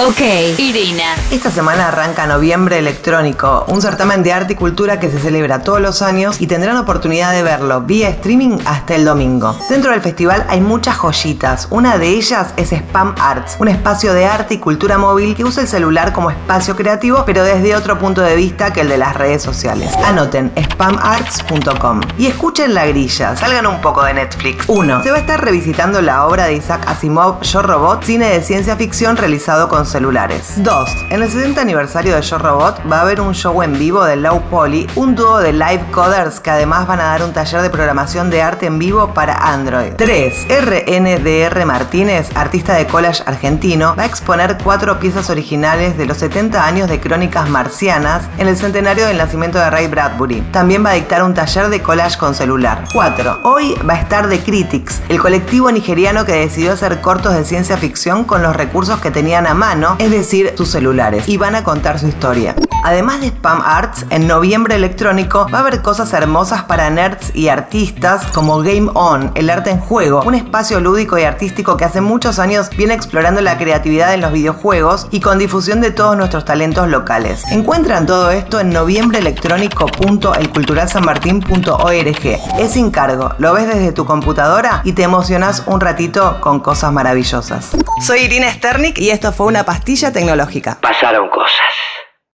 Ok, Irina. Esta semana arranca Noviembre Electrónico, un certamen de arte y cultura que se celebra todos los años y tendrán oportunidad de verlo vía streaming hasta el domingo. Dentro del festival hay muchas joyitas. Una de ellas es Spam Arts, un espacio de arte y cultura móvil que usa el celular como espacio creativo, pero desde otro punto de vista que el de las redes sociales. Anoten spamarts.com y escuchen la grilla, salgan un poco de Netflix. 1. Se va a estar revisitando la obra de Isaac Asimov, Yo Robot, cine de ciencia ficción realizado con celulares. 2. En el 70 aniversario de Yo Robot va a haber un show en vivo de Low Poly, un dúo de live coders que además van a dar un taller de programación de arte en vivo para Android. 3. RNDR Martínez, artista de collage argentino, va a exponer cuatro piezas originales de los 70 años de crónicas marcianas en el centenario del nacimiento de Ray Bradbury. También va a dictar un taller de collage con celular. 4. Hoy va a estar The Critics, el colectivo nigeriano que decidió hacer cortos de ciencia ficción con los recursos que tenían a mano es decir, sus celulares, y van a contar su historia. Además de Spam Arts, en noviembre electrónico va a haber cosas hermosas para nerds y artistas como Game On, el arte en juego, un espacio lúdico y artístico que hace muchos años viene explorando la creatividad en los videojuegos y con difusión de todos nuestros talentos locales. Encuentran todo esto en noviembreelectrónico.elculturalsanmartin.org. Es sin cargo, lo ves desde tu computadora y te emocionas un ratito con cosas maravillosas. Soy Irina Sternik y esto fue una pastilla tecnológica. Pasaron cosas.